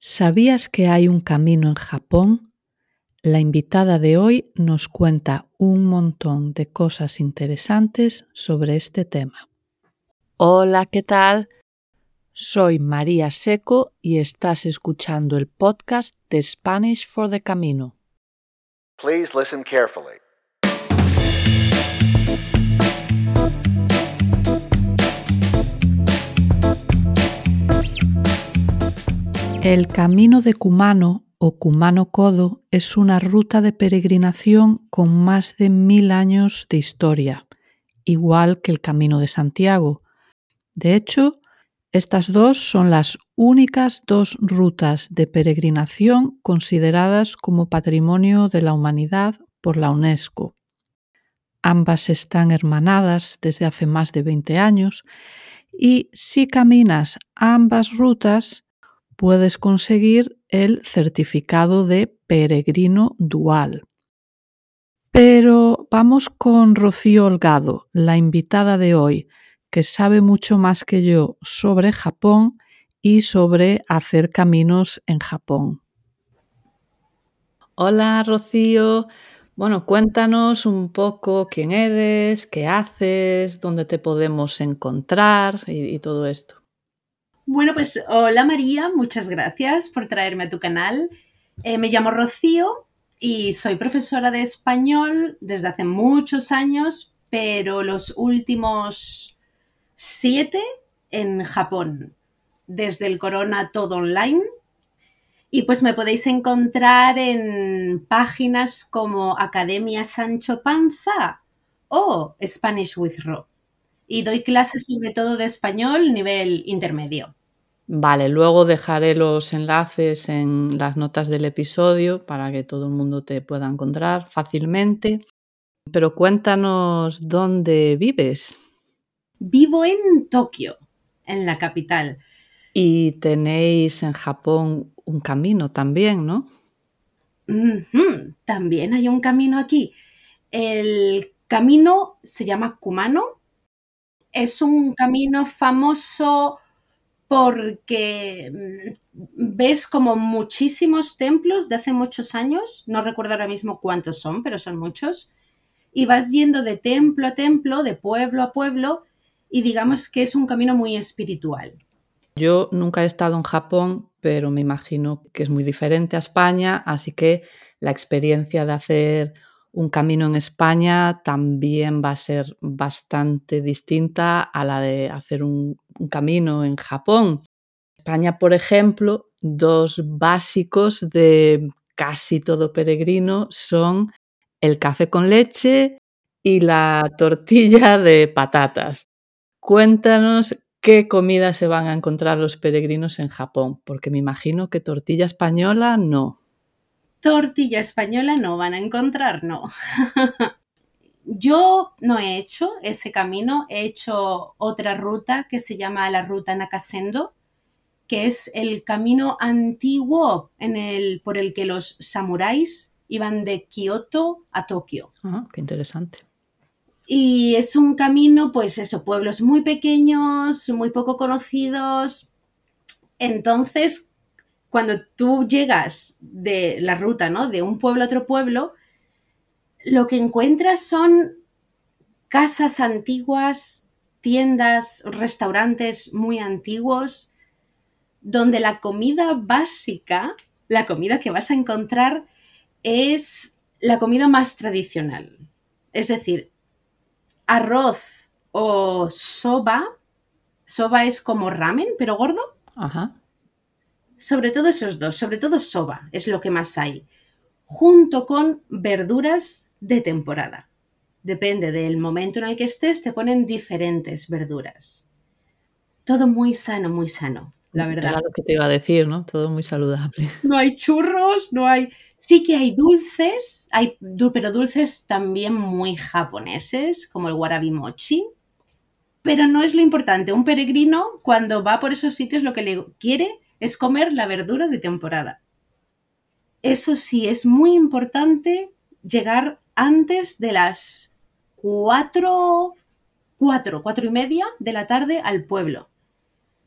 ¿Sabías que hay un camino en Japón? La invitada de hoy nos cuenta un montón de cosas interesantes sobre este tema. Hola, ¿qué tal? Soy María Seco y estás escuchando el podcast de Spanish for the Camino. Please listen carefully. El Camino de Kumano o Kumano Kodo es una ruta de peregrinación con más de mil años de historia, igual que el Camino de Santiago. De hecho, estas dos son las únicas dos rutas de peregrinación consideradas como Patrimonio de la Humanidad por la UNESCO. Ambas están hermanadas desde hace más de 20 años y si caminas ambas rutas, puedes conseguir el certificado de peregrino dual. Pero vamos con Rocío Holgado, la invitada de hoy, que sabe mucho más que yo sobre Japón y sobre hacer caminos en Japón. Hola Rocío, bueno, cuéntanos un poco quién eres, qué haces, dónde te podemos encontrar y, todo esto. Bueno, pues hola María, muchas gracias por traerme a tu canal. Eh, me llamo Rocío y soy profesora de español desde hace muchos años, pero los últimos siete en Japón, desde el corona todo online. Y pues me podéis encontrar en páginas como Academia Sancho Panza o Spanish with Ro. Y doy clases sobre todo de español nivel intermedio. Vale, luego dejaré los enlaces en las notas del episodio para que todo el mundo te pueda encontrar fácilmente. Pero cuéntanos dónde vives. Vivo en Tokio, en la capital. Y tenéis en Japón un camino también, ¿no? También hay un camino aquí. El camino se llama Kumano. Es un camino famoso porque mm, ves como muchísimos templos de hace muchos años, no recuerdo ahora mismo cuántos son, pero son muchos, y vas yendo de templo a templo, de pueblo a pueblo, y digamos que es un camino muy espiritual. Yo nunca he estado en Japón, pero me imagino que es muy diferente a España, así que la experiencia de hacer un camino en España también va a ser bastante distinta a la de hacer un, camino en Japón. España, por ejemplo, dos básicos de casi todo peregrino son el café con leche y la tortilla de patatas. Cuéntanos qué comida se van a encontrar los peregrinos en Japón, porque me imagino que tortilla española no tortilla española no van a encontrar, no. Yo no he hecho ese camino, he hecho otra ruta que se llama la ruta Nakasendo, que es el camino antiguo en el, por el que los samuráis iban de Kioto a Tokio. Ah, qué interesante. Y es un camino, pues eso, pueblos muy pequeños, muy poco conocidos. Entonces, cuando tú llegas de la ruta, ¿no? De un pueblo a otro pueblo, lo que encuentras son casas antiguas, tiendas, restaurantes muy antiguos, donde la comida básica, la comida que vas a encontrar, es la comida más tradicional. Es decir, arroz o soba. Soba es como ramen, pero gordo. Ajá. Sobre todo esos dos, sobre todo soba es lo que más hay, junto con verduras de temporada. Depende del momento en el que estés, te ponen diferentes verduras. Todo muy sano, muy sano, la verdad. Era lo que te iba a decir, ¿no? Todo muy saludable. No hay churros, no hay... Sí que hay dulces, hay, pero dulces también muy japoneses, como el warabi mochi. Pero no es lo importante. Un peregrino, cuando va por esos sitios, lo que le quiere es comer la verdura de temporada. Eso sí, es muy importante llegar antes de las cuatro, cuatro, cuatro y media de la tarde al pueblo.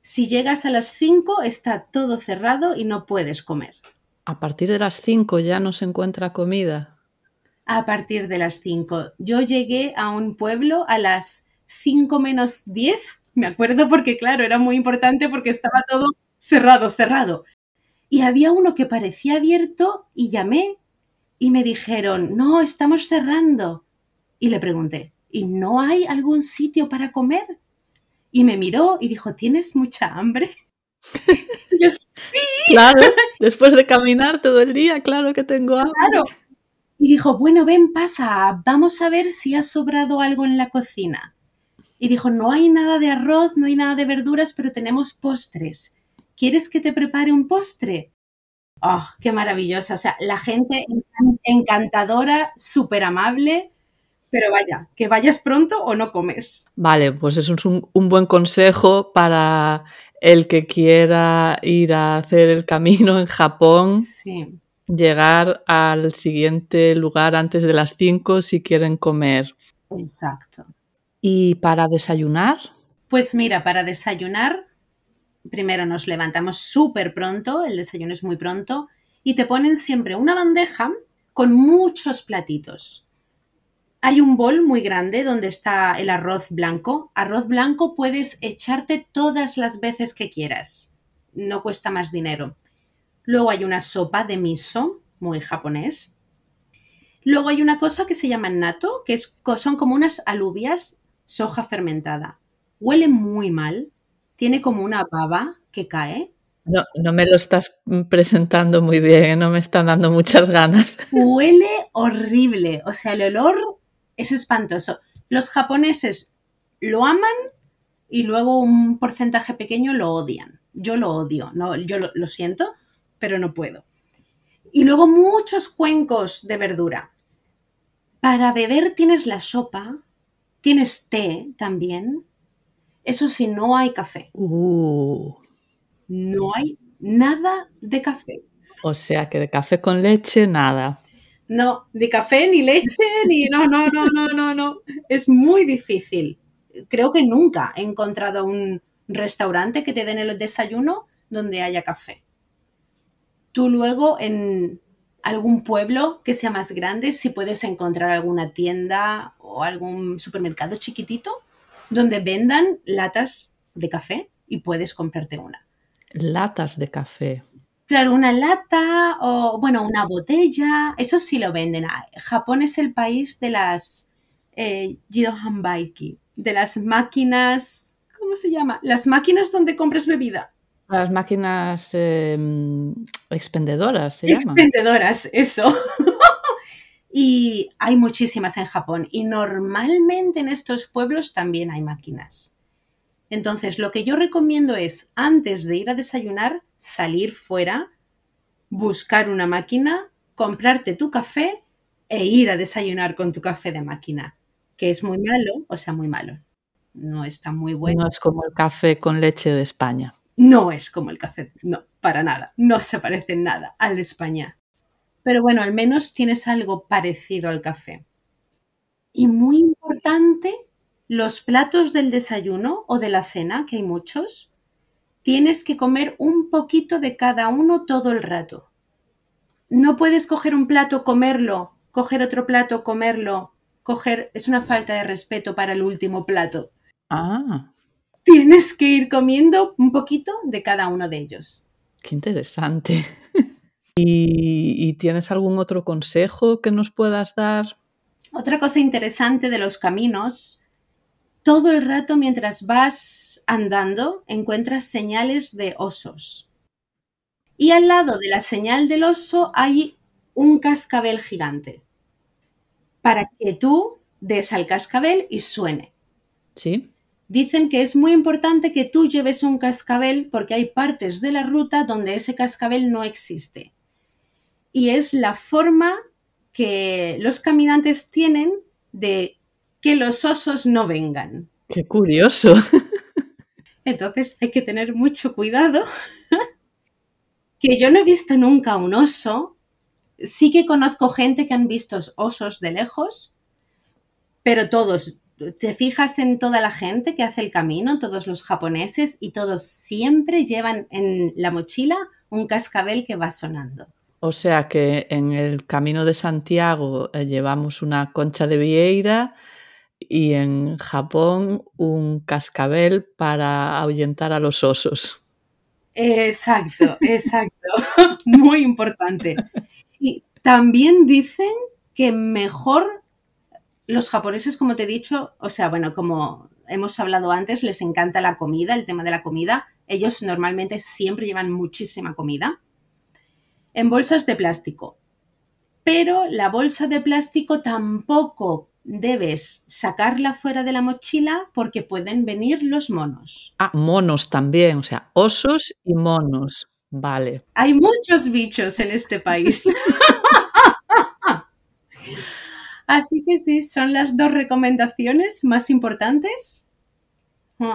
Si llegas a las 5 está todo cerrado y no puedes comer. A partir de las 5 ya no se encuentra comida. A partir de las 5. Yo llegué a un pueblo a las 5 menos 10, me acuerdo porque claro, era muy importante porque estaba todo cerrado, cerrado. Y había uno que parecía abierto y llamé y me dijeron, no, estamos cerrando. Y le pregunté, ¿y no hay algún sitio para comer? Y me miró y dijo, ¿tienes mucha hambre? Y yo, sí. Claro, después de caminar todo el día, claro que tengo hambre. Claro. Y dijo, bueno, ven, pasa, vamos a ver si ha sobrado algo en la cocina. Y dijo, no hay nada de arroz, no hay nada de verduras, pero tenemos postres. ¿Quieres que te prepare un postre? Oh, qué maravillosa. O sea, la gente encantadora, súper amable, pero vaya, que vayas pronto o no comes. Vale, pues eso es un, un, buen consejo para el que quiera ir a hacer el camino en Japón. Sí. Llegar al siguiente lugar antes de las 5 si quieren comer. Exacto. ¿Y para desayunar? Pues mira, para desayunar primero nos levantamos súper pronto, el desayuno es muy pronto, y te ponen siempre una bandeja con muchos platitos. Hay un bol muy grande donde está el arroz blanco. Arroz blanco puedes echarte todas las veces que quieras. No cuesta más dinero. Luego hay una sopa de miso, muy japonés. Luego hay una cosa que se llama nato, que es, son como unas alubias, soja fermentada. Huele muy mal, tiene como una baba que cae. No, no me lo estás presentando muy bien, no me están dando muchas ganas. Huele horrible, o sea, el olor es espantoso. Los japoneses lo aman y luego un porcentaje pequeño lo odian. Yo lo odio, no, yo lo, lo siento, pero no puedo. Y luego muchos cuencos de verdura. Para beber tienes la sopa, tienes té también, eso sí, no hay café. Uh. No hay nada de café. O sea que de café con leche, nada. No, de café ni leche, ni no, no, no, no, no, no. Es muy difícil. Creo que nunca he encontrado un restaurante que te den el desayuno donde haya café. Tú luego en algún pueblo que sea más grande, si puedes encontrar alguna tienda o algún supermercado chiquitito, donde vendan latas de café y puedes comprarte una. Latas de café. Claro, una lata o, bueno, una botella, eso sí lo venden. Ah, Japón es el país de las eh, Jidohanbaiki, de las máquinas, ¿cómo se llama? Las máquinas donde compras bebida. Las máquinas eh, expendedoras, se llaman. Expendedoras, eso. Y hay muchísimas en Japón y normalmente en estos pueblos también hay máquinas. Entonces, lo que yo recomiendo es, antes de ir a desayunar, salir fuera, buscar una máquina, comprarte tu café e ir a desayunar con tu café de máquina, que es muy malo, o sea, muy malo. No está muy bueno. No es como el café con leche de España. No es como el café, no, para nada. No se parece en nada al de España. Pero bueno, al menos tienes algo parecido al café. Y muy importante, los platos del desayuno o de la cena, que hay muchos, tienes que comer un poquito de cada uno todo el rato. No puedes coger un plato, comerlo, coger otro plato, comerlo, coger... Es una falta de respeto para el último plato. Ah. Tienes que ir comiendo un poquito de cada uno de ellos. Qué interesante. ¿Y, tienes algún otro consejo que nos puedas dar? Otra cosa interesante de los caminos, todo el rato mientras vas andando encuentras señales de osos. Y al lado de la señal del oso hay un cascabel gigante para que tú des al cascabel y suene. Sí. Dicen que es muy importante que tú lleves un cascabel porque hay partes de la ruta donde ese cascabel no existe y es la forma que los caminantes tienen de que los osos no vengan. Qué curioso. Entonces hay que tener mucho cuidado. que yo no he visto nunca un oso. Sí que conozco gente que han visto osos de lejos, pero todos te fijas en toda la gente que hace el camino, todos los japoneses, y todos siempre llevan en la mochila un cascabel que va sonando. O sea que en el camino de Santiago eh, llevamos una concha de vieira y en Japón un cascabel para ahuyentar a los osos. Exacto, exacto. Muy importante. Y también dicen que mejor los japoneses, como te he dicho, o sea, bueno, como hemos hablado antes, les encanta la comida, el tema de la comida. Ellos normalmente siempre llevan muchísima comida en bolsas de plástico. Pero la bolsa de plástico tampoco debes sacarla fuera de la mochila porque pueden venir los monos. Ah, monos también, o sea, osos y monos. Vale. Hay muchos bichos en este país. Así que sí, son las dos recomendaciones más importantes.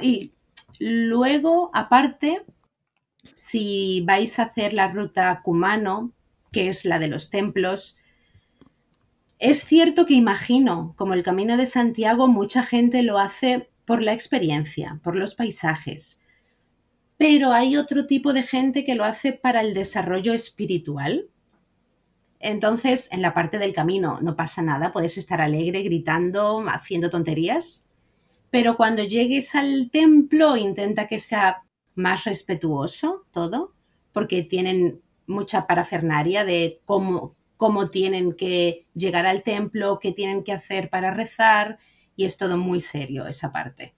Y luego, aparte, si vais a hacer la ruta Kumano, que es la de los templos, es cierto que imagino, como el Camino de Santiago, mucha gente lo hace por la experiencia, por los paisajes, pero hay otro tipo de gente que lo hace para el desarrollo espiritual. Entonces, en la parte del camino no pasa nada, puedes estar alegre, gritando, haciendo tonterías, pero cuando llegues al templo intenta que sea más respetuoso todo, porque tienen mucha parafernaria de cómo, cómo tienen que llegar al templo, qué tienen que hacer para rezar, y es todo muy serio esa parte.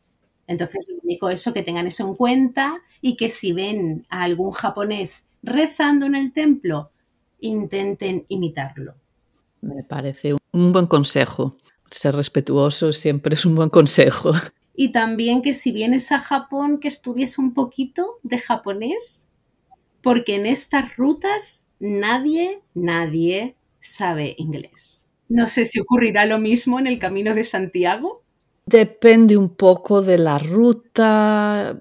Entonces, lo único eso, que tengan eso en cuenta y que si ven a algún japonés rezando en el templo, intenten imitarlo. Me parece un buen consejo. Ser respetuoso siempre es un buen consejo. Y también que si vienes a Japón, que estudies un poquito de japonés, porque en estas rutas nadie, nadie sabe inglés. No sé si ocurrirá lo mismo en el Camino de Santiago. Depende un poco de la ruta.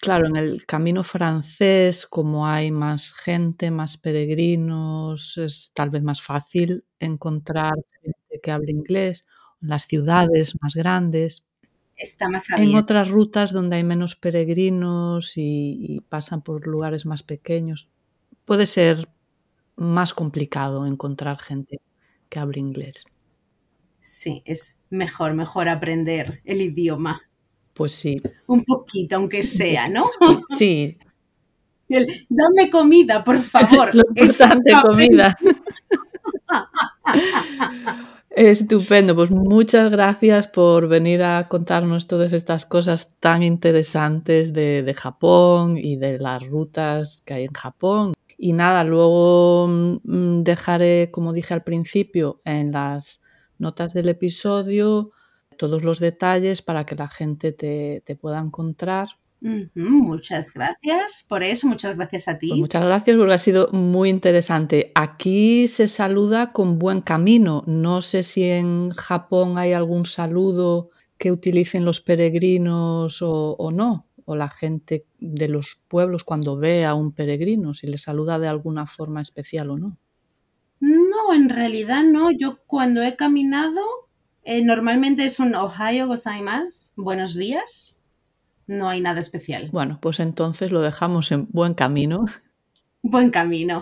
Claro, en el camino francés, como hay más gente, más peregrinos, es tal vez más fácil encontrar gente que hable inglés. En las ciudades más grandes. Está más En otras rutas donde hay menos peregrinos y, y pasan por lugares más pequeños, puede ser más complicado encontrar gente que hable inglés. Sí, es mejor, mejor aprender el idioma. Pues sí. Un poquito, aunque sea, ¿no? Sí. El, Dame comida, por favor. Lo importante, comida. Estupendo, pues muchas gracias por venir a contarnos todas estas cosas tan interesantes de, de, Japón y de las rutas que hay en Japón. Y nada, luego mm, dejaré, como dije al principio, en las notas del episodio todos los detalles para que la gente te, te pueda encontrar. Muchas gracias por eso, muchas gracias a ti. Pues muchas gracias porque ha sido muy interesante. Aquí se saluda con buen camino. No sé si en Japón hay algún saludo que utilicen los peregrinos o, o no, o la gente de los pueblos cuando ve a un peregrino, si le saluda de alguna forma especial o no. No, en realidad no. Yo cuando he caminado, eh, normalmente es un Ohio gozaimasu, buenos días. No hay nada especial. Bueno, pues entonces lo dejamos en buen camino. Buen camino.